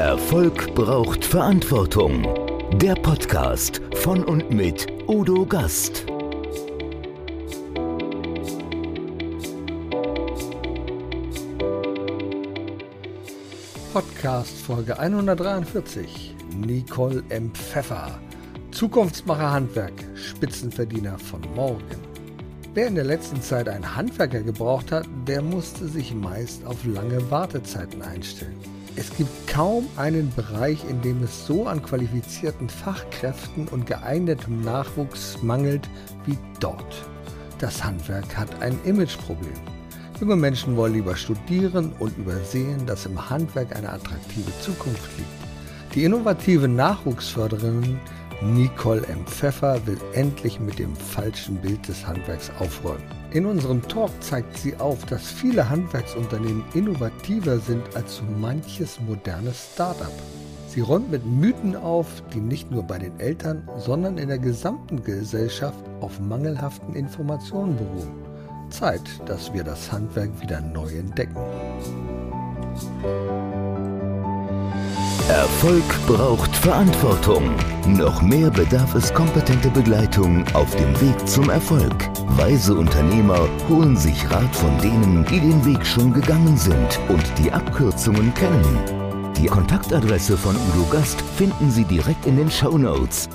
Erfolg braucht Verantwortung. Der Podcast von und mit Udo Gast. Podcast Folge 143. Nicole M. Pfeffer. Zukunftsmacher Handwerk, Spitzenverdiener von morgen. Wer in der letzten Zeit einen Handwerker gebraucht hat, der musste sich meist auf lange Wartezeiten einstellen. Es gibt kaum einen Bereich, in dem es so an qualifizierten Fachkräften und geeignetem Nachwuchs mangelt wie dort. Das Handwerk hat ein Imageproblem. Junge Menschen wollen lieber studieren und übersehen, dass im Handwerk eine attraktive Zukunft liegt. Die innovative Nachwuchsförderin Nicole M. Pfeffer will endlich mit dem falschen Bild des Handwerks aufräumen. In unserem Talk zeigt sie auf, dass viele Handwerksunternehmen innovativer sind als so manches modernes Startup. Sie räumt mit Mythen auf, die nicht nur bei den Eltern, sondern in der gesamten Gesellschaft auf mangelhaften Informationen beruhen. Zeit, dass wir das Handwerk wieder neu entdecken. Erfolg braucht Verantwortung. Noch mehr bedarf es kompetente Begleitung auf dem Weg zum Erfolg. Weise Unternehmer holen sich Rat von denen, die den Weg schon gegangen sind und die Abkürzungen kennen. Die Kontaktadresse von Udo Gast finden Sie direkt in den Show Notes.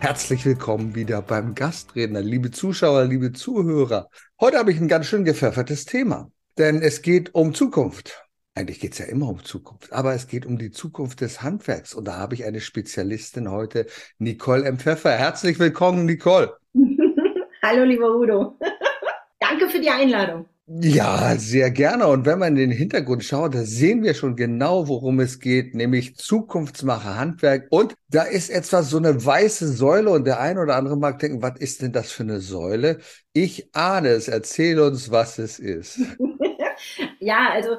Herzlich willkommen wieder beim Gastredner, liebe Zuschauer, liebe Zuhörer. Heute habe ich ein ganz schön gepfeffertes Thema, denn es geht um Zukunft. Eigentlich geht es ja immer um Zukunft, aber es geht um die Zukunft des Handwerks. Und da habe ich eine Spezialistin heute, Nicole M. Pfeffer. Herzlich willkommen, Nicole. Hallo, lieber Udo. Danke für die Einladung. Ja, sehr gerne. Und wenn man in den Hintergrund schaut, da sehen wir schon genau, worum es geht, nämlich Zukunftsmacher Handwerk. Und da ist etwas so eine weiße Säule und der eine oder andere mag denken, was ist denn das für eine Säule? Ich ahne es. Erzähl uns, was es ist. ja, also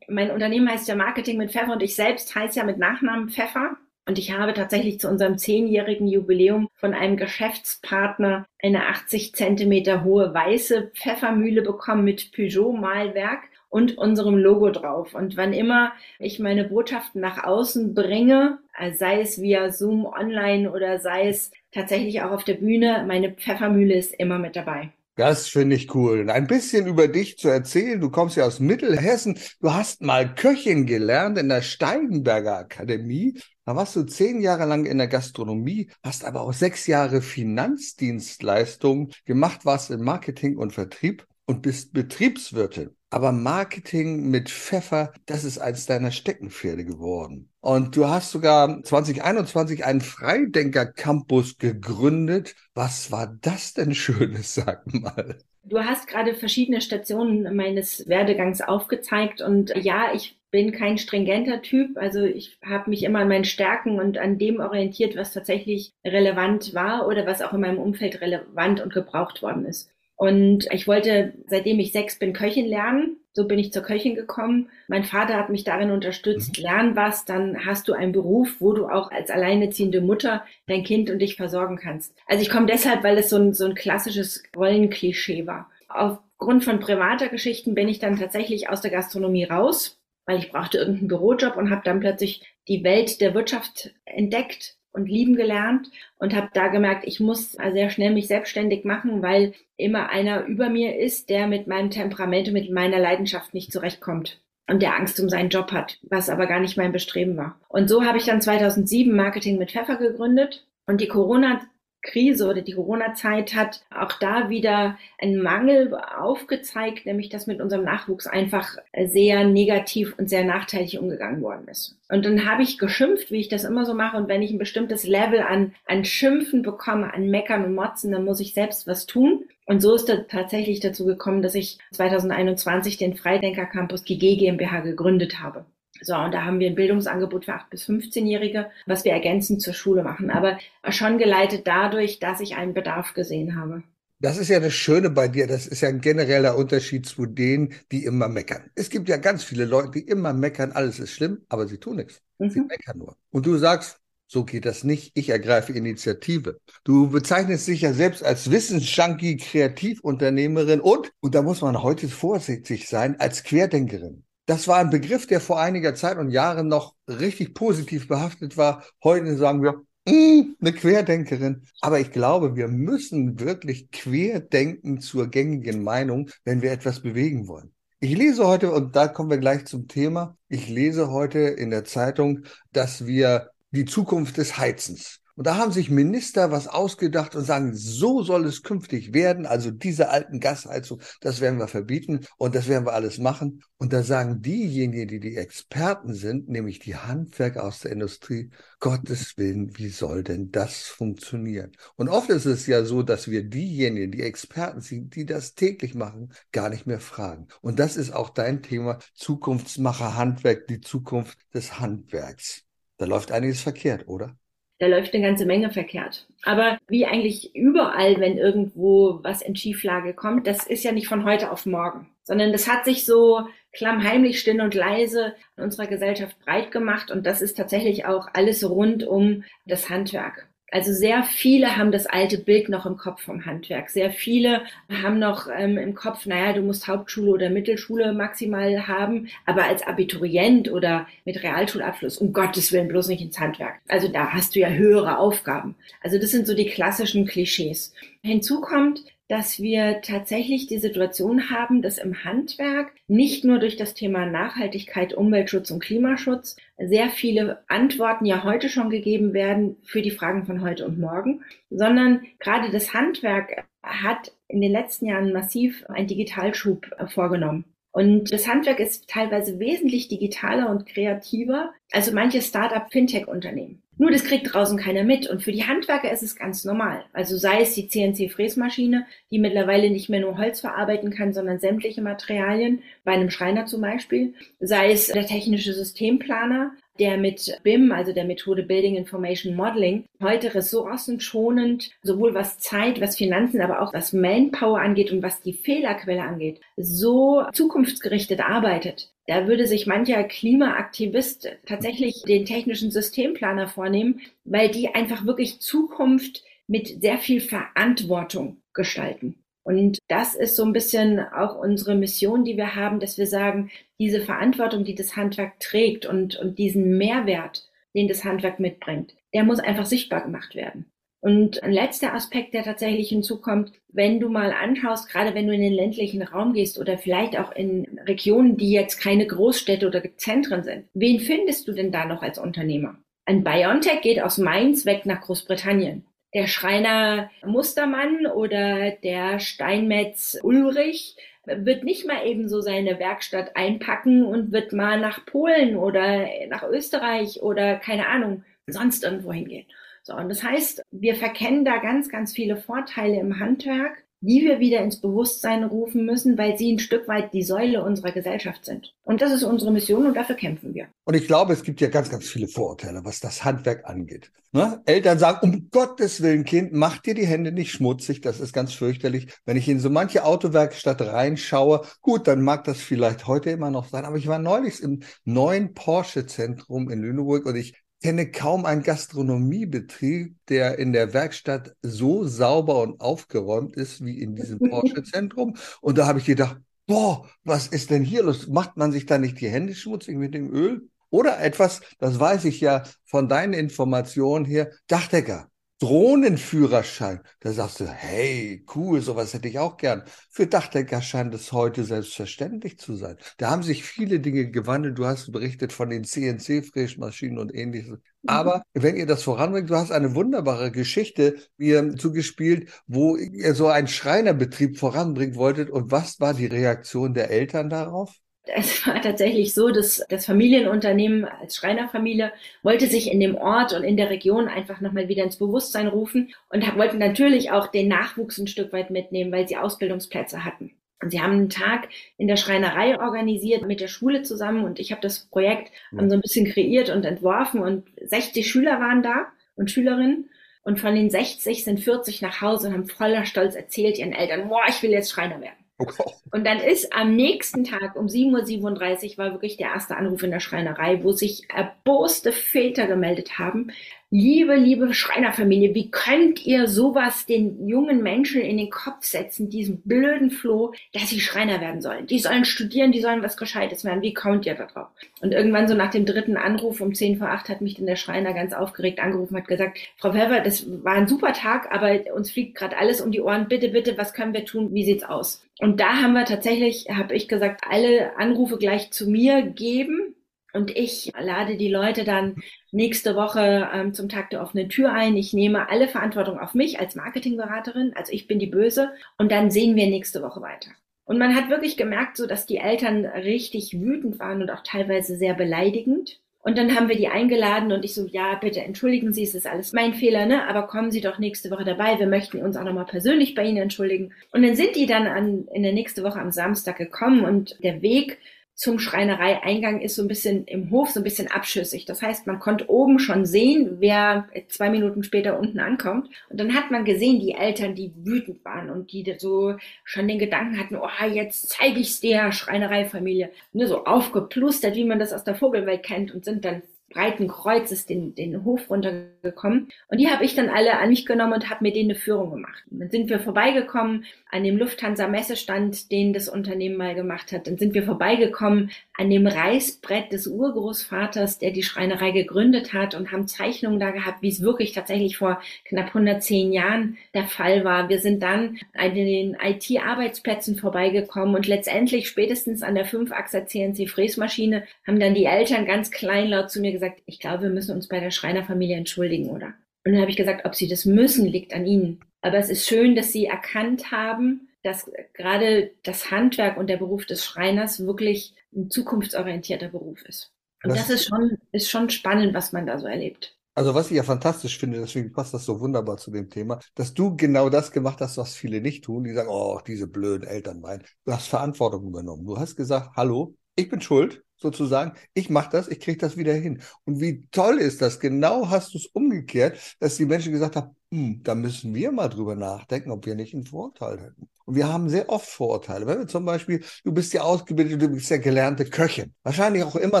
mein Unternehmen heißt ja Marketing mit Pfeffer und ich selbst heiße ja mit Nachnamen Pfeffer. Und ich habe tatsächlich zu unserem zehnjährigen Jubiläum von einem Geschäftspartner eine 80 Zentimeter hohe weiße Pfeffermühle bekommen mit Peugeot-Malwerk und unserem Logo drauf. Und wann immer ich meine Botschaften nach außen bringe, sei es via Zoom online oder sei es tatsächlich auch auf der Bühne, meine Pfeffermühle ist immer mit dabei. Das finde ich cool. Ein bisschen über dich zu erzählen. Du kommst ja aus Mittelhessen. Du hast mal Köchin gelernt in der Steigenberger Akademie. Da warst du zehn Jahre lang in der Gastronomie, hast aber auch sechs Jahre Finanzdienstleistung gemacht, warst im Marketing und Vertrieb und bist Betriebswirtin. Aber Marketing mit Pfeffer, das ist eins deiner Steckenpferde geworden. Und du hast sogar 2021 einen Freidenker-Campus gegründet. Was war das denn Schönes, sag mal? Du hast gerade verschiedene Stationen meines Werdegangs aufgezeigt und ja, ich bin kein stringenter Typ. Also ich habe mich immer an meinen Stärken und an dem orientiert, was tatsächlich relevant war oder was auch in meinem Umfeld relevant und gebraucht worden ist. Und ich wollte, seitdem ich sechs bin, Köchin lernen. So bin ich zur Köchin gekommen. Mein Vater hat mich darin unterstützt. Mhm. Lern was, dann hast du einen Beruf, wo du auch als alleinerziehende Mutter dein Kind und dich versorgen kannst. Also ich komme deshalb, weil es so ein, so ein klassisches Rollenklischee war. Aufgrund von privater Geschichten bin ich dann tatsächlich aus der Gastronomie raus, weil ich brauchte irgendeinen Bürojob und habe dann plötzlich die Welt der Wirtschaft entdeckt und lieben gelernt und habe da gemerkt, ich muss sehr schnell mich selbstständig machen, weil immer einer über mir ist, der mit meinem Temperament und mit meiner Leidenschaft nicht zurechtkommt und der Angst um seinen Job hat, was aber gar nicht mein Bestreben war. Und so habe ich dann 2007 Marketing mit Pfeffer gegründet und die Corona Krise oder die Corona-Zeit hat auch da wieder einen Mangel aufgezeigt, nämlich dass mit unserem Nachwuchs einfach sehr negativ und sehr nachteilig umgegangen worden ist. Und dann habe ich geschimpft, wie ich das immer so mache. Und wenn ich ein bestimmtes Level an, an Schimpfen bekomme, an Meckern und Motzen, dann muss ich selbst was tun. Und so ist es tatsächlich dazu gekommen, dass ich 2021 den Freidenker Campus GG GmbH gegründet habe. So, und da haben wir ein Bildungsangebot für 8- bis 15-Jährige, was wir ergänzend zur Schule machen, aber schon geleitet dadurch, dass ich einen Bedarf gesehen habe. Das ist ja das Schöne bei dir. Das ist ja ein genereller Unterschied zu denen, die immer meckern. Es gibt ja ganz viele Leute, die immer meckern, alles ist schlimm, aber sie tun nichts. Mhm. Sie meckern nur. Und du sagst, so geht das nicht. Ich ergreife Initiative. Du bezeichnest dich ja selbst als Wissensjunkie, Kreativunternehmerin und, und da muss man heute vorsichtig sein, als Querdenkerin. Das war ein Begriff, der vor einiger Zeit und Jahren noch richtig positiv behaftet war. Heute sagen wir, mm, eine Querdenkerin. Aber ich glaube, wir müssen wirklich querdenken zur gängigen Meinung, wenn wir etwas bewegen wollen. Ich lese heute, und da kommen wir gleich zum Thema, ich lese heute in der Zeitung, dass wir die Zukunft des Heizens und da haben sich Minister was ausgedacht und sagen, so soll es künftig werden. Also diese alten Gasheizung, das werden wir verbieten und das werden wir alles machen. Und da sagen diejenigen, die die Experten sind, nämlich die Handwerker aus der Industrie, Gottes Willen, wie soll denn das funktionieren? Und oft ist es ja so, dass wir diejenigen, die Experten sind, die das täglich machen, gar nicht mehr fragen. Und das ist auch dein Thema Zukunftsmacher Handwerk, die Zukunft des Handwerks. Da läuft einiges verkehrt, oder? Da läuft eine ganze Menge verkehrt. Aber wie eigentlich überall, wenn irgendwo was in Schieflage kommt, das ist ja nicht von heute auf morgen, sondern das hat sich so klammheimlich, still und leise in unserer Gesellschaft breit gemacht und das ist tatsächlich auch alles rund um das Handwerk. Also sehr viele haben das alte Bild noch im Kopf vom Handwerk. Sehr viele haben noch ähm, im Kopf, naja, du musst Hauptschule oder Mittelschule maximal haben, aber als Abiturient oder mit Realschulabschluss, um Gottes Willen bloß nicht ins Handwerk. Also da hast du ja höhere Aufgaben. Also das sind so die klassischen Klischees. Hinzu kommt, dass wir tatsächlich die Situation haben, dass im Handwerk nicht nur durch das Thema Nachhaltigkeit, Umweltschutz und Klimaschutz sehr viele Antworten ja heute schon gegeben werden für die Fragen von heute und morgen, sondern gerade das Handwerk hat in den letzten Jahren massiv einen Digitalschub vorgenommen. Und das Handwerk ist teilweise wesentlich digitaler und kreativer als manche Startup-Fintech-Unternehmen. Nur das kriegt draußen keiner mit. Und für die Handwerker ist es ganz normal. Also sei es die CNC-Fräsmaschine, die mittlerweile nicht mehr nur Holz verarbeiten kann, sondern sämtliche Materialien, bei einem Schreiner zum Beispiel. Sei es der technische Systemplaner, der mit BIM, also der Methode Building Information Modeling, heute ressourcenschonend, sowohl was Zeit, was Finanzen, aber auch was Manpower angeht und was die Fehlerquelle angeht, so zukunftsgerichtet arbeitet. Da würde sich mancher Klimaaktivist tatsächlich den technischen Systemplaner vornehmen, weil die einfach wirklich Zukunft mit sehr viel Verantwortung gestalten. Und das ist so ein bisschen auch unsere Mission, die wir haben, dass wir sagen, diese Verantwortung, die das Handwerk trägt und, und diesen Mehrwert, den das Handwerk mitbringt, der muss einfach sichtbar gemacht werden. Und ein letzter Aspekt, der tatsächlich hinzukommt, wenn du mal anschaust, gerade wenn du in den ländlichen Raum gehst oder vielleicht auch in Regionen, die jetzt keine Großstädte oder Zentren sind, wen findest du denn da noch als Unternehmer? Ein Biontech geht aus Mainz weg nach Großbritannien der Schreiner Mustermann oder der Steinmetz Ulrich wird nicht mal eben so seine Werkstatt einpacken und wird mal nach Polen oder nach Österreich oder keine Ahnung, sonst irgendwo hingehen. So, und das heißt, wir verkennen da ganz, ganz viele Vorteile im Handwerk die wir wieder ins Bewusstsein rufen müssen, weil sie ein Stück weit die Säule unserer Gesellschaft sind. Und das ist unsere Mission und dafür kämpfen wir. Und ich glaube, es gibt ja ganz, ganz viele Vorurteile, was das Handwerk angeht. Ne? Eltern sagen, um Gottes Willen, Kind, mach dir die Hände nicht schmutzig, das ist ganz fürchterlich. Wenn ich in so manche Autowerkstatt reinschaue, gut, dann mag das vielleicht heute immer noch sein, aber ich war neulich im neuen Porsche-Zentrum in Lüneburg und ich kenne kaum einen Gastronomiebetrieb, der in der Werkstatt so sauber und aufgeräumt ist wie in diesem Porsche-Zentrum. Und da habe ich gedacht, boah, was ist denn hier los? Macht man sich da nicht die Hände schmutzig mit dem Öl? Oder etwas, das weiß ich ja von deinen Informationen her, Dachdecker. Drohnenführerschein. Da sagst du, hey, cool, sowas hätte ich auch gern. Für Dachdecker scheint es heute selbstverständlich zu sein. Da haben sich viele Dinge gewandelt. Du hast berichtet von den CNC-Fräsmaschinen und ähnliches. Mhm. Aber wenn ihr das voranbringt, du hast eine wunderbare Geschichte mir zugespielt, wo ihr so einen Schreinerbetrieb voranbringen wolltet. Und was war die Reaktion der Eltern darauf? Es war tatsächlich so, dass das Familienunternehmen als Schreinerfamilie wollte sich in dem Ort und in der Region einfach nochmal wieder ins Bewusstsein rufen und wollten natürlich auch den Nachwuchs ein Stück weit mitnehmen, weil sie Ausbildungsplätze hatten. Und sie haben einen Tag in der Schreinerei organisiert mit der Schule zusammen und ich habe das Projekt ja. so ein bisschen kreiert und entworfen und 60 Schüler waren da und Schülerinnen. Und von den 60 sind 40 nach Hause und haben voller Stolz erzählt ihren Eltern, boah, ich will jetzt Schreiner werden. Und dann ist am nächsten Tag um 7.37 Uhr war wirklich der erste Anruf in der Schreinerei, wo sich erboste Väter gemeldet haben. Liebe, liebe Schreinerfamilie, wie könnt ihr sowas den jungen Menschen in den Kopf setzen, diesen blöden Floh, dass sie Schreiner werden sollen? Die sollen studieren, die sollen was Gescheites werden. Wie kommt ihr da drauf? Und irgendwann so nach dem dritten Anruf um 10 vor 8 hat mich dann der Schreiner ganz aufgeregt angerufen, hat gesagt, Frau Pfeffer, das war ein super Tag, aber uns fliegt gerade alles um die Ohren. Bitte, bitte, was können wir tun? Wie sieht's aus? Und da haben wir tatsächlich, habe ich gesagt, alle Anrufe gleich zu mir geben und ich lade die Leute dann nächste Woche ähm, zum Tag der offenen Tür ein. Ich nehme alle Verantwortung auf mich als Marketingberaterin, also ich bin die Böse. Und dann sehen wir nächste Woche weiter. Und man hat wirklich gemerkt, so dass die Eltern richtig wütend waren und auch teilweise sehr beleidigend. Und dann haben wir die eingeladen und ich so, ja, bitte entschuldigen Sie, es ist alles mein Fehler, ne? Aber kommen Sie doch nächste Woche dabei. Wir möchten uns auch nochmal persönlich bei Ihnen entschuldigen. Und dann sind die dann an, in der nächste Woche am Samstag gekommen und der Weg zum Schreinereieingang ist so ein bisschen im Hof so ein bisschen abschüssig. Das heißt, man konnte oben schon sehen, wer zwei Minuten später unten ankommt. Und dann hat man gesehen, die Eltern, die wütend waren und die so schon den Gedanken hatten, oh, jetzt zeige ich's der Schreinereifamilie. Ne, so aufgeplustert, wie man das aus der Vogelwelt kennt und sind dann breiten Kreuzes den, den Hof runtergekommen. Und die habe ich dann alle an mich genommen und habe mir denen eine Führung gemacht. Dann sind wir vorbeigekommen an dem Lufthansa-Messestand, den das Unternehmen mal gemacht hat. Dann sind wir vorbeigekommen an dem Reißbrett des Urgroßvaters, der die Schreinerei gegründet hat und haben Zeichnungen da gehabt, wie es wirklich tatsächlich vor knapp 110 Jahren der Fall war. Wir sind dann an den IT-Arbeitsplätzen vorbeigekommen und letztendlich spätestens an der 5-Achser CNC-Fräsmaschine haben dann die Eltern ganz kleinlaut zu mir gesagt, ich glaube, wir müssen uns bei der Schreinerfamilie entschuldigen, oder? Und dann habe ich gesagt, ob sie das müssen, liegt an ihnen. Aber es ist schön, dass sie erkannt haben, dass gerade das Handwerk und der Beruf des Schreiners wirklich ein zukunftsorientierter Beruf ist. Und das, das ist schon, ist schon spannend, was man da so erlebt. Also was ich ja fantastisch finde, deswegen passt das so wunderbar zu dem Thema, dass du genau das gemacht hast, was viele nicht tun. Die sagen, oh, diese blöden Eltern meinen. Du hast Verantwortung übernommen. Du hast gesagt, hallo, ich bin schuld sozusagen, ich mache das, ich kriege das wieder hin. Und wie toll ist das? Genau hast du es umgekehrt, dass die Menschen gesagt haben, hm, da müssen wir mal drüber nachdenken, ob wir nicht einen Vorteil hätten. Und wir haben sehr oft Vorurteile. Wenn wir zum Beispiel, du bist ja ausgebildet, du bist ja gelernte Köchin. Wahrscheinlich auch immer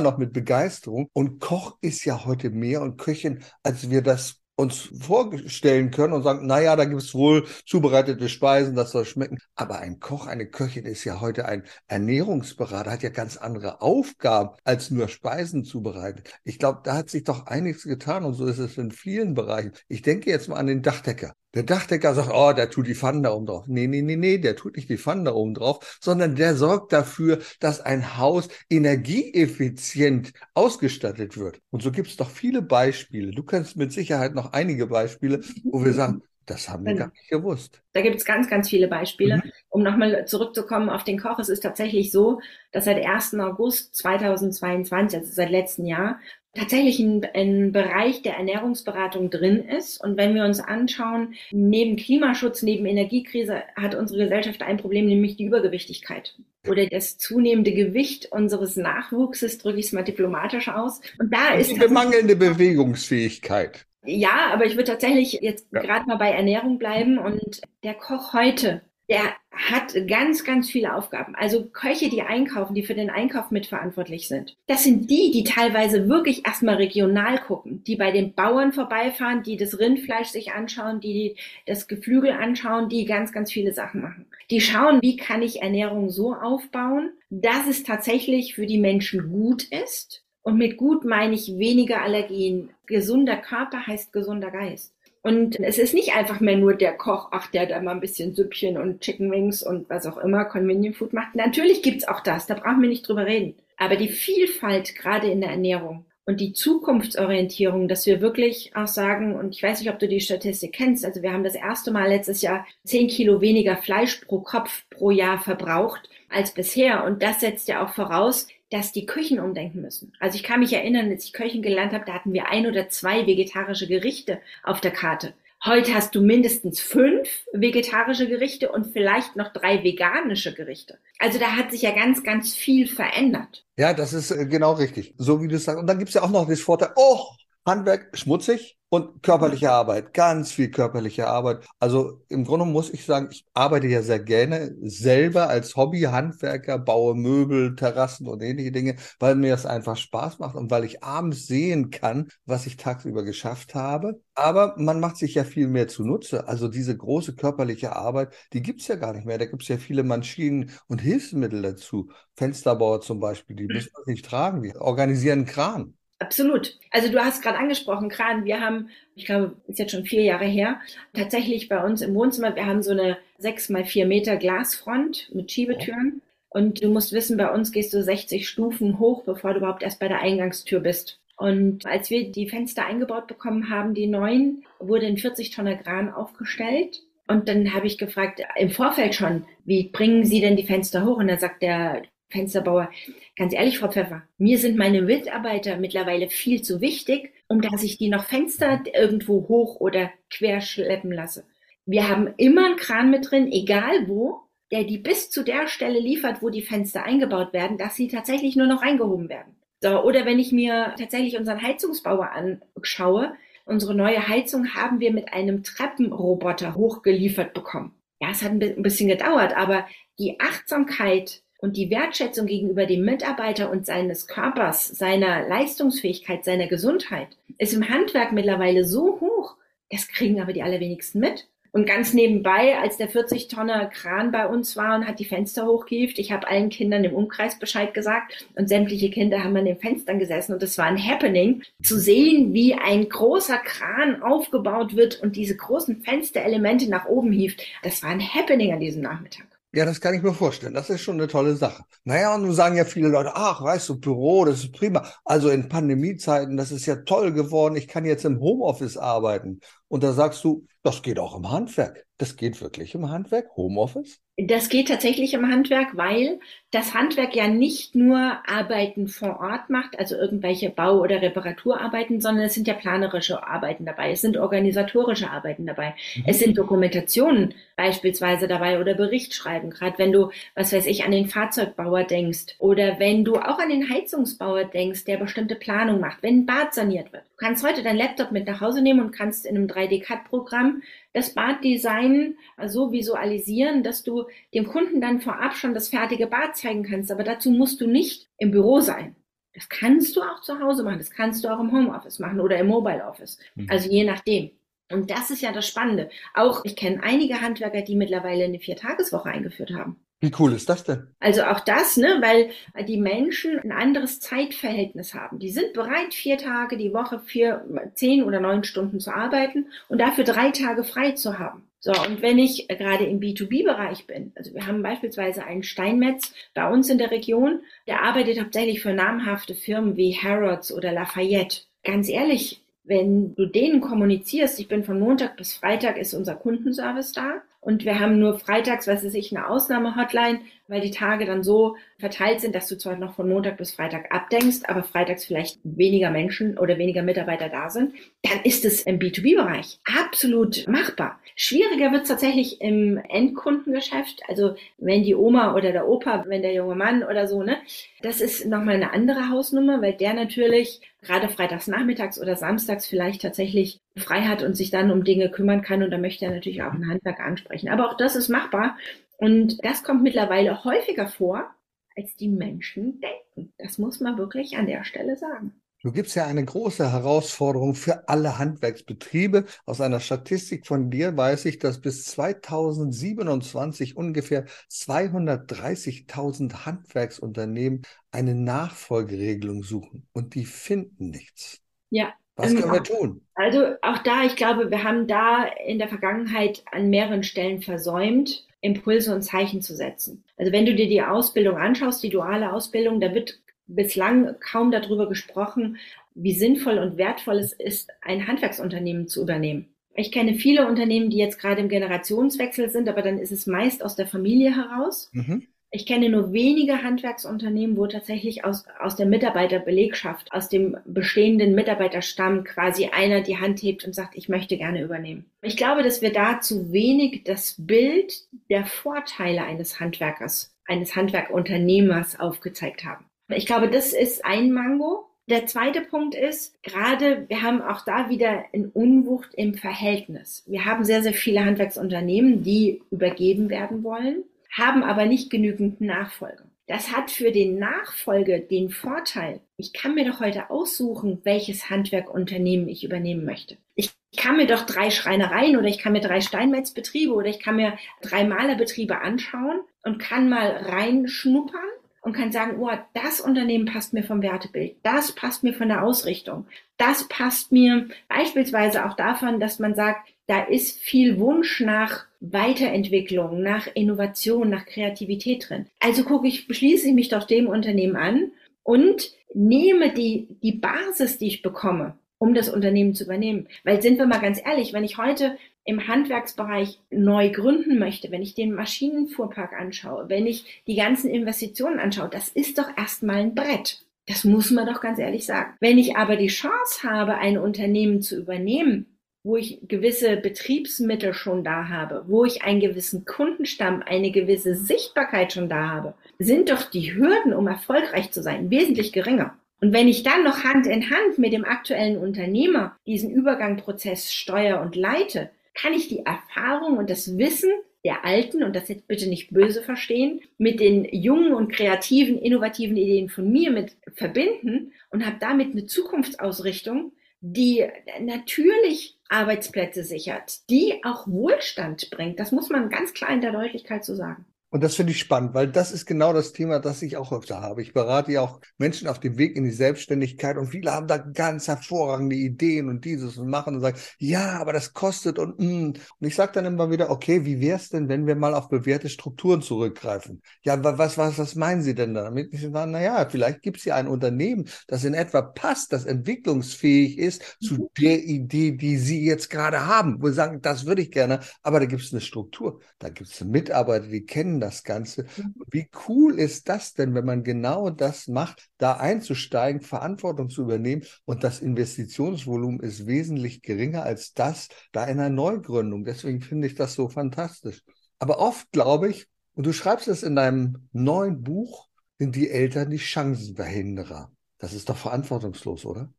noch mit Begeisterung. Und Koch ist ja heute mehr und Köchin, als wir das uns vorstellen können und sagen, na ja, da gibt es wohl zubereitete Speisen, das soll schmecken. Aber ein Koch, eine Köchin ist ja heute ein Ernährungsberater, hat ja ganz andere Aufgaben, als nur Speisen zubereiten. Ich glaube, da hat sich doch einiges getan und so ist es in vielen Bereichen. Ich denke jetzt mal an den Dachdecker. Der Dachdecker sagt, oh, der tut die Pfannen da oben drauf. Nee, nee, nee, nee, der tut nicht die Pfannen da oben drauf, sondern der sorgt dafür, dass ein Haus energieeffizient ausgestattet wird. Und so gibt es doch viele Beispiele. Du kennst mit Sicherheit noch einige Beispiele, wo wir sagen, das haben wir gar nicht gewusst. Da gibt es ganz, ganz viele Beispiele. Mhm. Um nochmal zurückzukommen auf den Koch, es ist tatsächlich so, dass seit 1. August 2022, also seit letztem Jahr, tatsächlich ein, ein Bereich der Ernährungsberatung drin ist. Und wenn wir uns anschauen, neben Klimaschutz, neben Energiekrise hat unsere Gesellschaft ein Problem, nämlich die Übergewichtigkeit oder das zunehmende Gewicht unseres Nachwuchses, drücke ich es mal diplomatisch aus. Und da ist die mangelnde Bewegungsfähigkeit. Ja, aber ich würde tatsächlich jetzt ja. gerade mal bei Ernährung bleiben und der Koch heute der hat ganz, ganz viele Aufgaben. Also Köche, die einkaufen, die für den Einkauf mitverantwortlich sind. Das sind die, die teilweise wirklich erstmal regional gucken, die bei den Bauern vorbeifahren, die das Rindfleisch sich anschauen, die das Geflügel anschauen, die ganz, ganz viele Sachen machen. Die schauen, wie kann ich Ernährung so aufbauen, dass es tatsächlich für die Menschen gut ist. Und mit gut meine ich weniger Allergien. Gesunder Körper heißt gesunder Geist. Und es ist nicht einfach mehr nur der Koch, ach, der da mal ein bisschen Süppchen und Chicken Wings und was auch immer, Convenient Food macht. Natürlich gibt's auch das, da brauchen wir nicht drüber reden. Aber die Vielfalt gerade in der Ernährung und die Zukunftsorientierung, dass wir wirklich auch sagen, und ich weiß nicht, ob du die Statistik kennst, also wir haben das erste Mal letztes Jahr zehn Kilo weniger Fleisch pro Kopf pro Jahr verbraucht als bisher. Und das setzt ja auch voraus, dass die Küchen umdenken müssen. Also ich kann mich erinnern, als ich Köchin gelernt habe, da hatten wir ein oder zwei vegetarische Gerichte auf der Karte. Heute hast du mindestens fünf vegetarische Gerichte und vielleicht noch drei veganische Gerichte. Also da hat sich ja ganz, ganz viel verändert. Ja, das ist äh, genau richtig. So wie du sagst. Und dann gibt es ja auch noch das Vorteil, oh, Handwerk schmutzig. Und körperliche Arbeit, ganz viel körperliche Arbeit. Also im Grunde muss ich sagen, ich arbeite ja sehr gerne selber als Hobbyhandwerker, baue Möbel, Terrassen und ähnliche Dinge, weil mir das einfach Spaß macht und weil ich abends sehen kann, was ich tagsüber geschafft habe. Aber man macht sich ja viel mehr zunutze. Also diese große körperliche Arbeit, die gibt's ja gar nicht mehr. Da gibt's ja viele Maschinen und Hilfsmittel dazu. Fensterbauer zum Beispiel, die müssen das nicht tragen, die organisieren Kran. Absolut. Also du hast gerade angesprochen, Kran. Wir haben, ich glaube, ist jetzt schon vier Jahre her, tatsächlich bei uns im Wohnzimmer, wir haben so eine sechs mal vier Meter Glasfront mit Schiebetüren. Und du musst wissen, bei uns gehst du 60 Stufen hoch, bevor du überhaupt erst bei der Eingangstür bist. Und als wir die Fenster eingebaut bekommen haben, die neuen, wurde ein 40 Tonner Kran aufgestellt. Und dann habe ich gefragt, im Vorfeld schon, wie bringen Sie denn die Fenster hoch? Und dann sagt der Fensterbauer, ganz ehrlich, Frau Pfeffer, mir sind meine Mitarbeiter mittlerweile viel zu wichtig, um dass ich die noch Fenster irgendwo hoch oder quer schleppen lasse. Wir haben immer einen Kran mit drin, egal wo, der die bis zu der Stelle liefert, wo die Fenster eingebaut werden, dass sie tatsächlich nur noch reingehoben werden. So, oder wenn ich mir tatsächlich unseren Heizungsbauer anschaue, unsere neue Heizung haben wir mit einem Treppenroboter hochgeliefert bekommen. Ja, es hat ein bisschen gedauert, aber die Achtsamkeit und die Wertschätzung gegenüber dem Mitarbeiter und seines Körpers, seiner Leistungsfähigkeit, seiner Gesundheit ist im Handwerk mittlerweile so hoch, das kriegen aber die allerwenigsten mit. Und ganz nebenbei, als der 40 Tonner Kran bei uns war und hat die Fenster hochgehievt, ich habe allen Kindern im Umkreis Bescheid gesagt und sämtliche Kinder haben an den Fenstern gesessen und es war ein Happening, zu sehen, wie ein großer Kran aufgebaut wird und diese großen Fensterelemente nach oben hieft. Das war ein Happening an diesem Nachmittag. Ja, das kann ich mir vorstellen. Das ist schon eine tolle Sache. Naja, und nun sagen ja viele Leute, ach, weißt du, Büro, das ist prima. Also in Pandemiezeiten, das ist ja toll geworden. Ich kann jetzt im Homeoffice arbeiten. Und da sagst du, das geht auch im Handwerk. Das geht wirklich im Handwerk, Homeoffice? Das geht tatsächlich im Handwerk, weil das Handwerk ja nicht nur Arbeiten vor Ort macht, also irgendwelche Bau- oder Reparaturarbeiten, sondern es sind ja planerische Arbeiten dabei, es sind organisatorische Arbeiten dabei, mhm. es sind Dokumentationen beispielsweise dabei oder Berichtsschreiben, gerade wenn du, was weiß ich, an den Fahrzeugbauer denkst oder wenn du auch an den Heizungsbauer denkst, der bestimmte Planung macht, wenn ein Bad saniert wird. Du kannst heute dein Laptop mit nach Hause nehmen und kannst in einem 3D-CAD-Programm das Baddesign so visualisieren, dass du dem Kunden dann vorab schon das fertige Bad zeigen kannst. Aber dazu musst du nicht im Büro sein. Das kannst du auch zu Hause machen. Das kannst du auch im Homeoffice machen oder im Mobile Office. Mhm. Also je nachdem. Und das ist ja das Spannende. Auch ich kenne einige Handwerker, die mittlerweile eine Viertageswoche eingeführt haben. Wie cool ist das denn? Also auch das, ne, weil die Menschen ein anderes Zeitverhältnis haben. Die sind bereit, vier Tage die Woche, vier, zehn oder neun Stunden zu arbeiten und dafür drei Tage frei zu haben. So, und wenn ich gerade im B2B-Bereich bin, also wir haben beispielsweise einen Steinmetz bei uns in der Region, der arbeitet hauptsächlich für namhafte Firmen wie Harrods oder Lafayette. Ganz ehrlich, wenn du denen kommunizierst, ich bin von Montag bis Freitag ist unser Kundenservice da und wir haben nur freitags, was weiß ich, eine Ausnahme-Hotline, weil die Tage dann so verteilt sind, dass du zwar noch von Montag bis Freitag abdenkst, aber freitags vielleicht weniger Menschen oder weniger Mitarbeiter da sind, dann ist es im B2B-Bereich absolut machbar. Schwieriger wird es tatsächlich im Endkundengeschäft, also wenn die Oma oder der Opa, wenn der junge Mann oder so, ne, das ist nochmal eine andere Hausnummer, weil der natürlich gerade freitags nachmittags oder samstags vielleicht tatsächlich frei hat und sich dann um Dinge kümmern kann und da möchte er natürlich auch einen Handwerk ansprechen. Aber auch das ist machbar und das kommt mittlerweile häufiger vor, als die Menschen denken. Das muss man wirklich an der Stelle sagen. Du gibst ja eine große Herausforderung für alle Handwerksbetriebe. Aus einer Statistik von dir weiß ich, dass bis 2027 ungefähr 230.000 Handwerksunternehmen eine Nachfolgeregelung suchen und die finden nichts. Ja. Was können wir tun? Also auch da, ich glaube, wir haben da in der Vergangenheit an mehreren Stellen versäumt, Impulse und Zeichen zu setzen. Also wenn du dir die Ausbildung anschaust, die duale Ausbildung, da wird bislang kaum darüber gesprochen, wie sinnvoll und wertvoll es ist, ein Handwerksunternehmen zu übernehmen. Ich kenne viele Unternehmen, die jetzt gerade im Generationswechsel sind, aber dann ist es meist aus der Familie heraus. Mhm. Ich kenne nur wenige Handwerksunternehmen, wo tatsächlich aus, aus der Mitarbeiterbelegschaft, aus dem bestehenden Mitarbeiterstamm quasi einer die Hand hebt und sagt, ich möchte gerne übernehmen. Ich glaube, dass wir da zu wenig das Bild der Vorteile eines Handwerkers, eines Handwerkunternehmers aufgezeigt haben. Ich glaube, das ist ein Mango. Der zweite Punkt ist, gerade wir haben auch da wieder eine Unwucht im Verhältnis. Wir haben sehr, sehr viele Handwerksunternehmen, die übergeben werden wollen, haben aber nicht genügend Nachfolge. Das hat für den Nachfolger den Vorteil, ich kann mir doch heute aussuchen, welches Handwerkunternehmen ich übernehmen möchte. Ich kann mir doch drei Schreinereien oder ich kann mir drei Steinmetzbetriebe oder ich kann mir drei Malerbetriebe anschauen und kann mal reinschnuppern und kann sagen, oh, das Unternehmen passt mir vom Wertebild, das passt mir von der Ausrichtung, das passt mir beispielsweise auch davon, dass man sagt, da ist viel Wunsch nach Weiterentwicklung, nach Innovation, nach Kreativität drin. Also gucke ich, beschließe ich mich doch dem Unternehmen an und nehme die, die Basis, die ich bekomme, um das Unternehmen zu übernehmen. Weil sind wir mal ganz ehrlich, wenn ich heute im Handwerksbereich neu gründen möchte, wenn ich den Maschinenfuhrpark anschaue, wenn ich die ganzen Investitionen anschaue, das ist doch erstmal ein Brett. Das muss man doch ganz ehrlich sagen. Wenn ich aber die Chance habe, ein Unternehmen zu übernehmen, wo ich gewisse Betriebsmittel schon da habe, wo ich einen gewissen Kundenstamm, eine gewisse Sichtbarkeit schon da habe, sind doch die Hürden, um erfolgreich zu sein, wesentlich geringer. Und wenn ich dann noch Hand in Hand mit dem aktuellen Unternehmer diesen Übergangprozess steuere und leite, kann ich die Erfahrung und das Wissen der Alten, und das jetzt bitte nicht böse verstehen, mit den jungen und kreativen, innovativen Ideen von mir mit verbinden und habe damit eine Zukunftsausrichtung, die natürlich Arbeitsplätze sichert, die auch Wohlstand bringt. Das muss man ganz klar in der Deutlichkeit so sagen. Und das finde ich spannend, weil das ist genau das Thema, das ich auch öfter habe. Ich berate ja auch Menschen auf dem Weg in die Selbstständigkeit und viele haben da ganz hervorragende Ideen und dieses und machen und sagen, ja, aber das kostet und mm. und ich sage dann immer wieder, okay, wie wäre es denn, wenn wir mal auf bewährte Strukturen zurückgreifen? Ja, was was was meinen Sie denn damit? Ich sage, naja, vielleicht gibt es ja ein Unternehmen, das in etwa passt, das entwicklungsfähig ist zu mhm. der Idee, die Sie jetzt gerade haben. Wo Sie sagen, das würde ich gerne, aber da gibt es eine Struktur, da gibt es Mitarbeiter, die kennen das das Ganze. Mhm. Wie cool ist das denn, wenn man genau das macht, da einzusteigen, Verantwortung zu übernehmen und das Investitionsvolumen ist wesentlich geringer als das da in einer Neugründung. Deswegen finde ich das so fantastisch. Aber oft glaube ich, und du schreibst es in deinem neuen Buch, sind die Eltern die Chancenverhinderer. Das ist doch verantwortungslos, oder?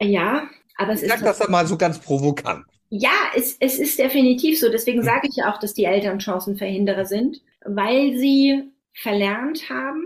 Ja, aber es ich ist. Sag das doch mal so ganz provokant. Ja, es, es ist definitiv so. Deswegen hm. sage ich ja auch, dass die Eltern Chancenverhinderer sind weil sie verlernt haben,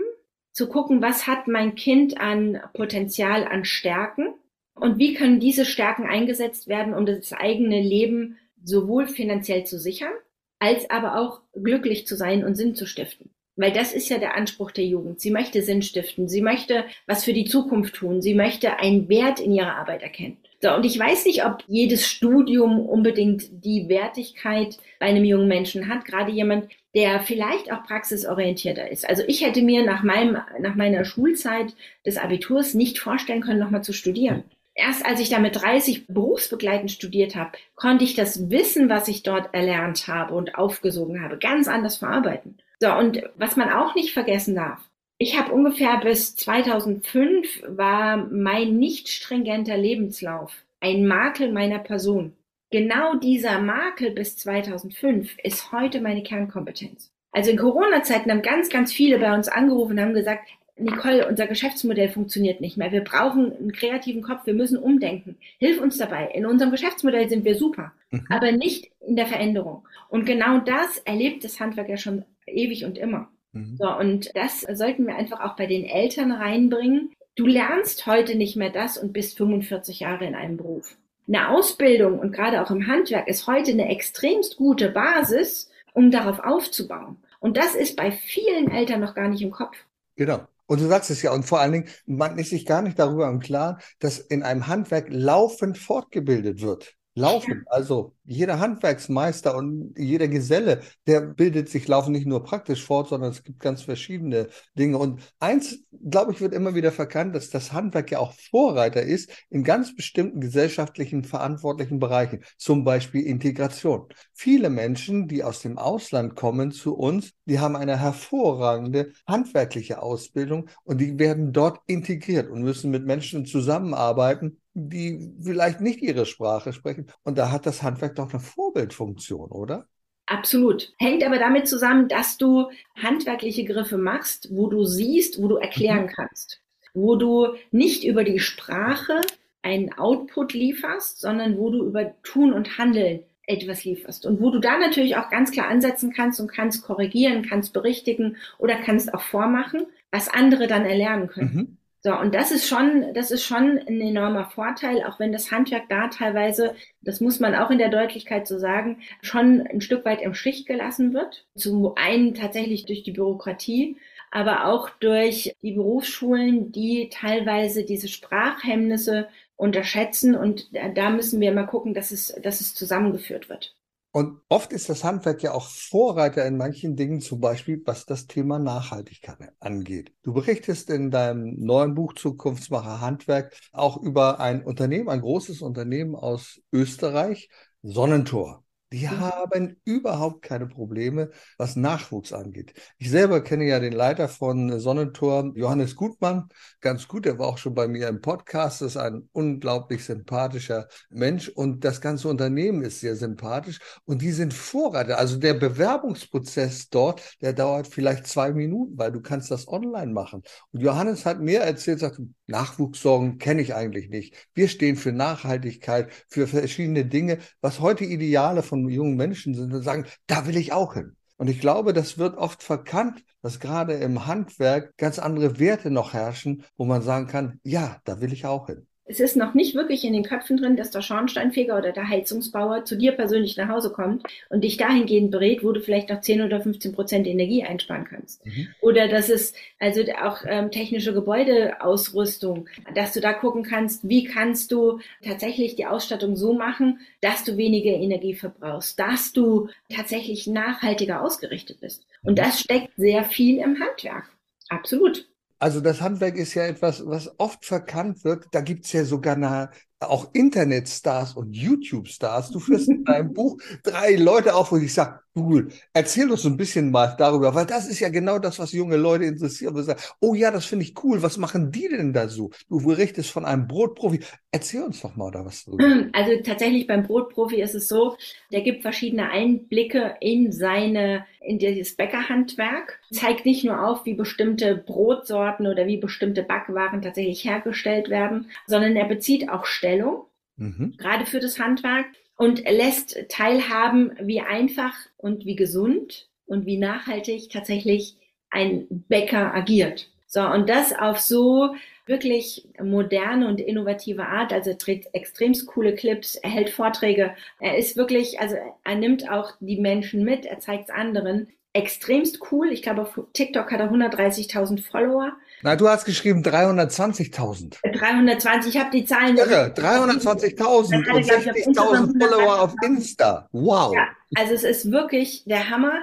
zu gucken, was hat mein Kind an Potenzial, an Stärken und wie können diese Stärken eingesetzt werden, um das eigene Leben sowohl finanziell zu sichern, als aber auch glücklich zu sein und Sinn zu stiften. Weil das ist ja der Anspruch der Jugend. Sie möchte Sinn stiften, sie möchte was für die Zukunft tun, sie möchte einen Wert in ihrer Arbeit erkennen. So, und ich weiß nicht, ob jedes Studium unbedingt die Wertigkeit bei einem jungen Menschen hat. Gerade jemand, der vielleicht auch praxisorientierter ist. Also ich hätte mir nach meinem, nach meiner Schulzeit des Abiturs nicht vorstellen können, nochmal zu studieren. Erst als ich da mit 30 berufsbegleitend studiert habe, konnte ich das Wissen, was ich dort erlernt habe und aufgesogen habe, ganz anders verarbeiten. So, und was man auch nicht vergessen darf, ich habe ungefähr bis 2005 war mein nicht stringenter Lebenslauf ein Makel meiner Person. Genau dieser Makel bis 2005 ist heute meine Kernkompetenz. Also in Corona-Zeiten haben ganz, ganz viele bei uns angerufen und haben gesagt, Nicole, unser Geschäftsmodell funktioniert nicht mehr. Wir brauchen einen kreativen Kopf. Wir müssen umdenken. Hilf uns dabei. In unserem Geschäftsmodell sind wir super, mhm. aber nicht in der Veränderung. Und genau das erlebt das Handwerk ja schon ewig und immer. Mhm. So, und das sollten wir einfach auch bei den Eltern reinbringen. Du lernst heute nicht mehr das und bist 45 Jahre in einem Beruf. Eine Ausbildung und gerade auch im Handwerk ist heute eine extremst gute Basis, um darauf aufzubauen. Und das ist bei vielen Eltern noch gar nicht im Kopf. Genau. Und du sagst es ja, und vor allen Dingen, man ist sich gar nicht darüber im Klaren, dass in einem Handwerk laufend fortgebildet wird. Laufen. Also jeder Handwerksmeister und jeder Geselle, der bildet sich laufen nicht nur praktisch fort, sondern es gibt ganz verschiedene Dinge. Und eins, glaube ich, wird immer wieder verkannt, dass das Handwerk ja auch Vorreiter ist in ganz bestimmten gesellschaftlichen verantwortlichen Bereichen, zum Beispiel Integration. Viele Menschen, die aus dem Ausland kommen zu uns, die haben eine hervorragende handwerkliche Ausbildung und die werden dort integriert und müssen mit Menschen zusammenarbeiten, die vielleicht nicht ihre Sprache sprechen. Und da hat das Handwerk doch eine Vorbildfunktion, oder? Absolut. Hängt aber damit zusammen, dass du handwerkliche Griffe machst, wo du siehst, wo du erklären mhm. kannst. wo du nicht über die Sprache einen Output lieferst, sondern wo du über Tun und Handeln etwas lieferst und wo du da natürlich auch ganz klar ansetzen kannst und kannst korrigieren, kannst berichtigen oder kannst auch vormachen, was andere dann erlernen können. Mhm. So, und das ist schon, das ist schon ein enormer Vorteil, auch wenn das Handwerk da teilweise, das muss man auch in der Deutlichkeit so sagen, schon ein Stück weit im Stich gelassen wird. Zum einen tatsächlich durch die Bürokratie, aber auch durch die Berufsschulen, die teilweise diese Sprachhemmnisse unterschätzen. Und da müssen wir mal gucken, dass es, dass es zusammengeführt wird. Und oft ist das Handwerk ja auch Vorreiter in manchen Dingen, zum Beispiel was das Thema Nachhaltigkeit angeht. Du berichtest in deinem neuen Buch Zukunftsmacher Handwerk auch über ein Unternehmen, ein großes Unternehmen aus Österreich, Sonnentor. Die mhm. haben überhaupt keine Probleme, was Nachwuchs angeht. Ich selber kenne ja den Leiter von Sonnentor, Johannes Gutmann, ganz gut. Er war auch schon bei mir im Podcast. Das ist ein unglaublich sympathischer Mensch und das ganze Unternehmen ist sehr sympathisch und die sind Vorreiter. Also der Bewerbungsprozess dort, der dauert vielleicht zwei Minuten, weil du kannst das online machen. Und Johannes hat mir erzählt, sagt, Nachwuchssorgen kenne ich eigentlich nicht. Wir stehen für Nachhaltigkeit, für verschiedene Dinge, was heute Ideale von jungen Menschen sind und sagen, da will ich auch hin. Und ich glaube, das wird oft verkannt, dass gerade im Handwerk ganz andere Werte noch herrschen, wo man sagen kann, ja, da will ich auch hin es ist noch nicht wirklich in den Köpfen drin, dass der Schornsteinfeger oder der Heizungsbauer zu dir persönlich nach Hause kommt und dich dahingehend berät, wo du vielleicht noch 10 oder 15 Prozent Energie einsparen kannst. Mhm. Oder dass es also auch ähm, technische Gebäudeausrüstung, dass du da gucken kannst, wie kannst du tatsächlich die Ausstattung so machen, dass du weniger Energie verbrauchst, dass du tatsächlich nachhaltiger ausgerichtet bist. Und mhm. das steckt sehr viel im Handwerk. Absolut. Also das Handwerk ist ja etwas, was oft verkannt wird. Da gibt's ja sogar eine, auch Internetstars und YouTube-Stars. Du führst in deinem Buch drei Leute auf, wo ich sage, Google, erzähl uns so ein bisschen mal darüber, weil das ist ja genau das, was junge Leute interessiert. Und sagen, oh ja, das finde ich cool. Was machen die denn da so? Du berichtest von einem Brotprofi. Erzähl uns doch mal da was drüber. Also tatsächlich beim Brotprofi ist es so, der gibt verschiedene Einblicke in seine, in dieses Bäckerhandwerk, zeigt nicht nur auf, wie bestimmte Brotsorten oder wie bestimmte Backwaren tatsächlich hergestellt werden, sondern er bezieht auch Stellung, mhm. gerade für das Handwerk und lässt teilhaben, wie einfach und wie gesund und wie nachhaltig tatsächlich ein Bäcker agiert. So, und das auf so wirklich moderne und innovative Art. Also er trägt extremst coole Clips, er hält Vorträge. Er ist wirklich, also er nimmt auch die Menschen mit, er zeigt es anderen. Extremst cool. Ich glaube, auf TikTok hat er 130.000 Follower. Na, du hast geschrieben 320.000. 320, ich habe die Zahlen. Irre, 320.000 und 60.000 Follower auf Insta. Wow. Ja, also es ist wirklich der Hammer.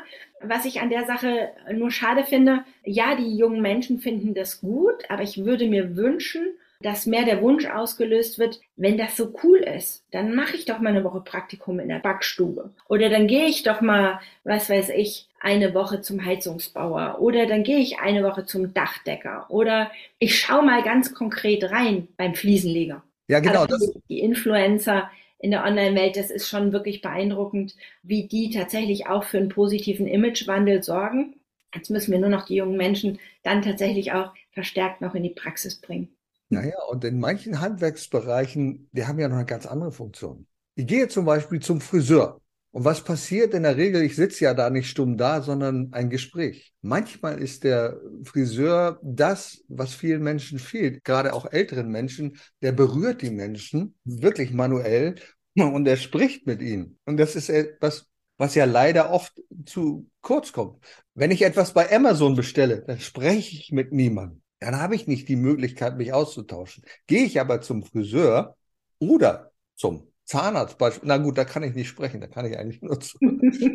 Was ich an der Sache nur schade finde, ja, die jungen Menschen finden das gut, aber ich würde mir wünschen, dass mehr der Wunsch ausgelöst wird, wenn das so cool ist, dann mache ich doch mal eine Woche Praktikum in der Backstube. Oder dann gehe ich doch mal, was weiß ich, eine Woche zum Heizungsbauer. Oder dann gehe ich eine Woche zum Dachdecker. Oder ich schaue mal ganz konkret rein beim Fliesenleger. Ja, genau. Also die Influencer in der Online-Welt, das ist schon wirklich beeindruckend, wie die tatsächlich auch für einen positiven Imagewandel sorgen. Jetzt müssen wir nur noch die jungen Menschen dann tatsächlich auch verstärkt noch in die Praxis bringen. Naja, und in manchen Handwerksbereichen, die haben ja noch eine ganz andere Funktion. Ich gehe zum Beispiel zum Friseur. Und was passiert in der Regel? Ich sitze ja da nicht stumm da, sondern ein Gespräch. Manchmal ist der Friseur das, was vielen Menschen fehlt, gerade auch älteren Menschen. Der berührt die Menschen wirklich manuell und er spricht mit ihnen. Und das ist etwas, was ja leider oft zu kurz kommt. Wenn ich etwas bei Amazon bestelle, dann spreche ich mit niemandem dann habe ich nicht die Möglichkeit, mich auszutauschen. Gehe ich aber zum Friseur oder zum Zahnarzt, na gut, da kann ich nicht sprechen, da kann ich eigentlich nur zu.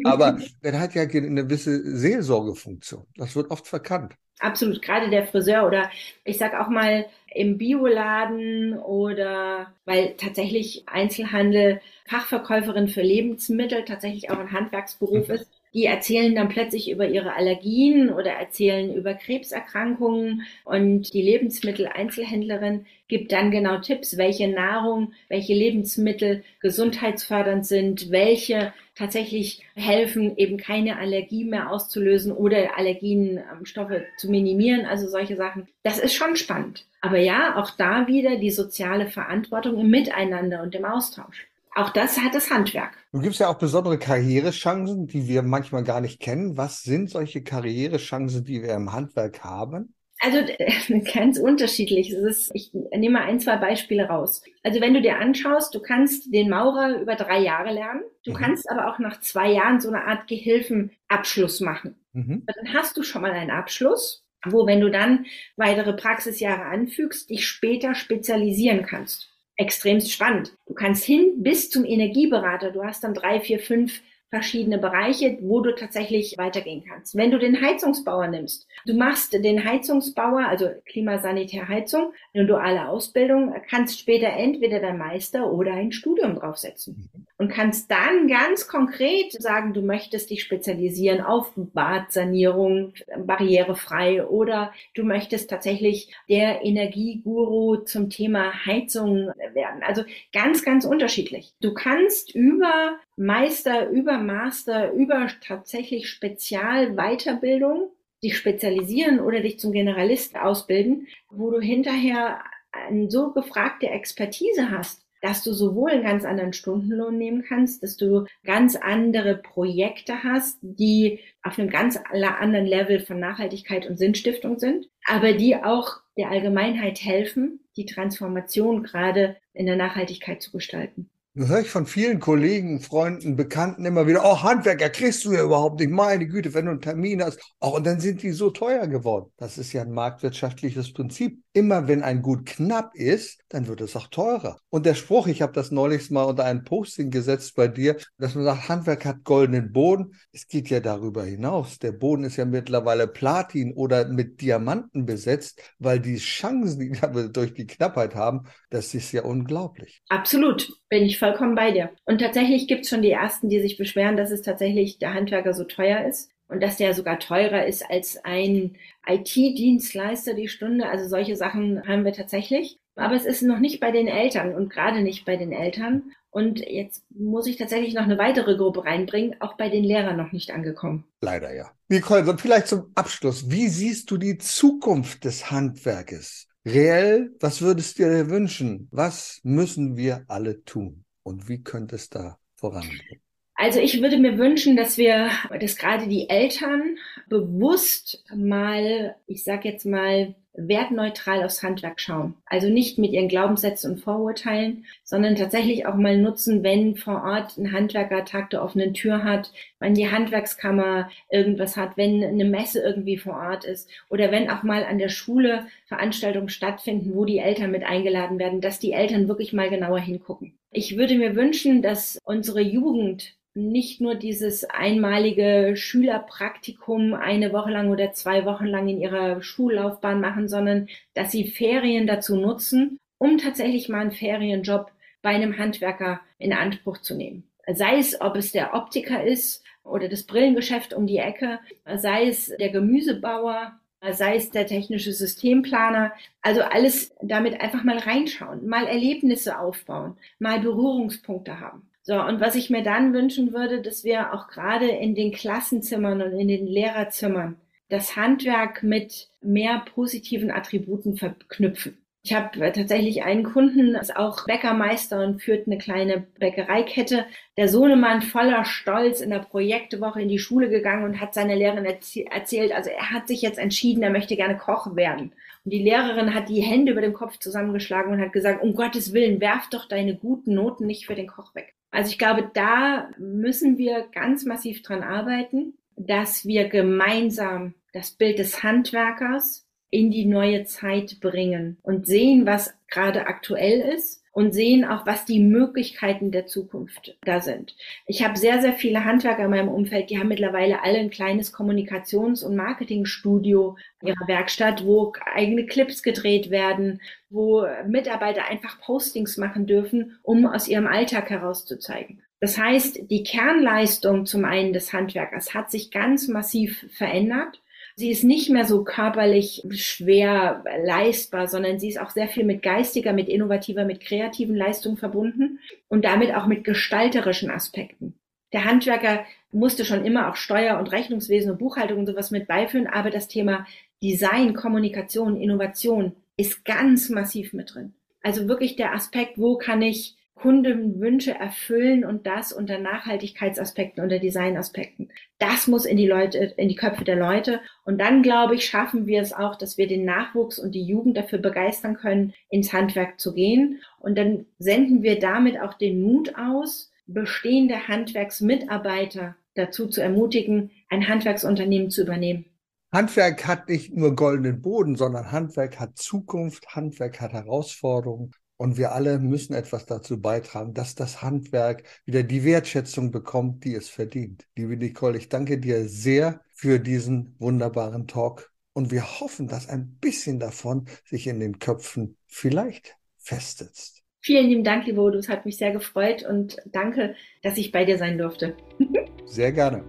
Aber der hat ja eine gewisse Seelsorgefunktion. Das wird oft verkannt. Absolut, gerade der Friseur oder ich sag auch mal im Bioladen oder weil tatsächlich Einzelhandel Fachverkäuferin für Lebensmittel tatsächlich auch ein Handwerksberuf mhm. ist die erzählen dann plötzlich über ihre Allergien oder erzählen über Krebserkrankungen und die Lebensmitteleinzelhändlerin gibt dann genau Tipps, welche Nahrung, welche Lebensmittel gesundheitsfördernd sind, welche tatsächlich helfen, eben keine Allergie mehr auszulösen oder Allergienstoffe ähm, zu minimieren, also solche Sachen. Das ist schon spannend. Aber ja, auch da wieder die soziale Verantwortung im Miteinander und im Austausch. Auch das hat das Handwerk. Du gibst ja auch besondere Karrierechancen, die wir manchmal gar nicht kennen. Was sind solche Karrierechancen, die wir im Handwerk haben? Also ganz unterschiedlich. Ist, ich nehme mal ein, zwei Beispiele raus. Also wenn du dir anschaust, du kannst den Maurer über drei Jahre lernen. Du mhm. kannst aber auch nach zwei Jahren so eine Art Gehilfenabschluss machen. Mhm. Dann hast du schon mal einen Abschluss, wo, wenn du dann weitere Praxisjahre anfügst, dich später spezialisieren kannst extremst spannend. Du kannst hin bis zum Energieberater. Du hast dann drei, vier, fünf verschiedene Bereiche, wo du tatsächlich weitergehen kannst. Wenn du den Heizungsbauer nimmst, du machst den Heizungsbauer, also Klimasanitär Heizung, eine duale Ausbildung, kannst später entweder dein Meister oder ein Studium draufsetzen. Und kannst dann ganz konkret sagen, du möchtest dich spezialisieren auf Badsanierung, barrierefrei oder du möchtest tatsächlich der Energieguru zum Thema Heizung werden. Also ganz, ganz unterschiedlich. Du kannst über Meister, über Master, über tatsächlich Spezialweiterbildung dich spezialisieren oder dich zum Generalist ausbilden, wo du hinterher eine so gefragte Expertise hast, dass du sowohl einen ganz anderen Stundenlohn nehmen kannst, dass du ganz andere Projekte hast, die auf einem ganz anderen Level von Nachhaltigkeit und Sinnstiftung sind, aber die auch der Allgemeinheit helfen, die Transformation gerade in der Nachhaltigkeit zu gestalten. Das höre ich von vielen Kollegen, Freunden, Bekannten immer wieder, oh, Handwerker kriegst du ja überhaupt nicht, meine Güte, wenn du einen Termin hast. Auch, und dann sind die so teuer geworden. Das ist ja ein marktwirtschaftliches Prinzip. Immer wenn ein Gut knapp ist, dann wird es auch teurer. Und der Spruch, ich habe das neulich mal unter ein Posting gesetzt bei dir, dass man sagt, Handwerk hat goldenen Boden. Es geht ja darüber hinaus. Der Boden ist ja mittlerweile Platin oder mit Diamanten besetzt, weil die Chancen, die wir durch die Knappheit haben, das ist ja unglaublich. Absolut, bin ich vollkommen bei dir. Und tatsächlich gibt es schon die ersten, die sich beschweren, dass es tatsächlich der Handwerker so teuer ist und dass der sogar teurer ist als ein IT-Dienstleister die Stunde. Also solche Sachen haben wir tatsächlich. Aber es ist noch nicht bei den Eltern und gerade nicht bei den Eltern. Und jetzt muss ich tatsächlich noch eine weitere Gruppe reinbringen, auch bei den Lehrern noch nicht angekommen. Leider ja. Nicole, vielleicht zum Abschluss. Wie siehst du die Zukunft des Handwerkes? Reell, was würdest du dir wünschen? Was müssen wir alle tun? Und wie könnte es da vorangehen? Also ich würde mir wünschen, dass wir, dass gerade die Eltern bewusst mal, ich sag jetzt mal, wertneutral aufs Handwerk schauen. Also nicht mit ihren Glaubenssätzen und Vorurteilen, sondern tatsächlich auch mal nutzen, wenn vor Ort ein Handwerker Tag der offenen Tür hat, wenn die Handwerkskammer irgendwas hat, wenn eine Messe irgendwie vor Ort ist oder wenn auch mal an der Schule Veranstaltungen stattfinden, wo die Eltern mit eingeladen werden, dass die Eltern wirklich mal genauer hingucken. Ich würde mir wünschen, dass unsere Jugend nicht nur dieses einmalige Schülerpraktikum eine Woche lang oder zwei Wochen lang in ihrer Schullaufbahn machen, sondern dass sie Ferien dazu nutzen, um tatsächlich mal einen Ferienjob bei einem Handwerker in Anspruch zu nehmen. Sei es, ob es der Optiker ist oder das Brillengeschäft um die Ecke, sei es der Gemüsebauer, sei es der technische Systemplaner. Also alles damit einfach mal reinschauen, mal Erlebnisse aufbauen, mal Berührungspunkte haben. So, und was ich mir dann wünschen würde, dass wir auch gerade in den Klassenzimmern und in den Lehrerzimmern das Handwerk mit mehr positiven Attributen verknüpfen. Ich habe tatsächlich einen Kunden, ist auch Bäckermeister und führt eine kleine Bäckereikette. Der Sohnemann voller Stolz in der Projektewoche in die Schule gegangen und hat seiner Lehrerin erzählt, also er hat sich jetzt entschieden, er möchte gerne Koch werden. Und die Lehrerin hat die Hände über dem Kopf zusammengeschlagen und hat gesagt, um Gottes Willen, werf doch deine guten Noten nicht für den Koch weg. Also ich glaube, da müssen wir ganz massiv dran arbeiten, dass wir gemeinsam das Bild des Handwerkers in die neue Zeit bringen und sehen, was gerade aktuell ist und sehen auch, was die Möglichkeiten der Zukunft da sind. Ich habe sehr, sehr viele Handwerker in meinem Umfeld, die haben mittlerweile alle ein kleines Kommunikations- und Marketingstudio in ihrer Werkstatt, wo eigene Clips gedreht werden, wo Mitarbeiter einfach Postings machen dürfen, um aus ihrem Alltag herauszuzeigen. Das heißt, die Kernleistung zum einen des Handwerkers hat sich ganz massiv verändert. Sie ist nicht mehr so körperlich schwer leistbar, sondern sie ist auch sehr viel mit geistiger, mit innovativer, mit kreativen Leistungen verbunden und damit auch mit gestalterischen Aspekten. Der Handwerker musste schon immer auch Steuer- und Rechnungswesen und Buchhaltung und sowas mit beiführen, aber das Thema Design, Kommunikation, Innovation ist ganz massiv mit drin. Also wirklich der Aspekt, wo kann ich Kundenwünsche erfüllen und das unter Nachhaltigkeitsaspekten, unter Designaspekten. Das muss in die Leute, in die Köpfe der Leute. Und dann, glaube ich, schaffen wir es auch, dass wir den Nachwuchs und die Jugend dafür begeistern können, ins Handwerk zu gehen. Und dann senden wir damit auch den Mut aus, bestehende Handwerksmitarbeiter dazu zu ermutigen, ein Handwerksunternehmen zu übernehmen. Handwerk hat nicht nur goldenen Boden, sondern Handwerk hat Zukunft, Handwerk hat Herausforderungen. Und wir alle müssen etwas dazu beitragen, dass das Handwerk wieder die Wertschätzung bekommt, die es verdient. Liebe Nicole, ich danke dir sehr für diesen wunderbaren Talk. Und wir hoffen, dass ein bisschen davon sich in den Köpfen vielleicht festsetzt. Vielen lieben Dank, lieber Udo. Es hat mich sehr gefreut und danke, dass ich bei dir sein durfte. sehr gerne.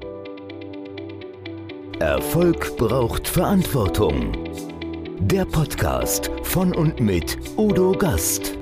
Erfolg braucht Verantwortung. Der Podcast von und mit Udo Gast.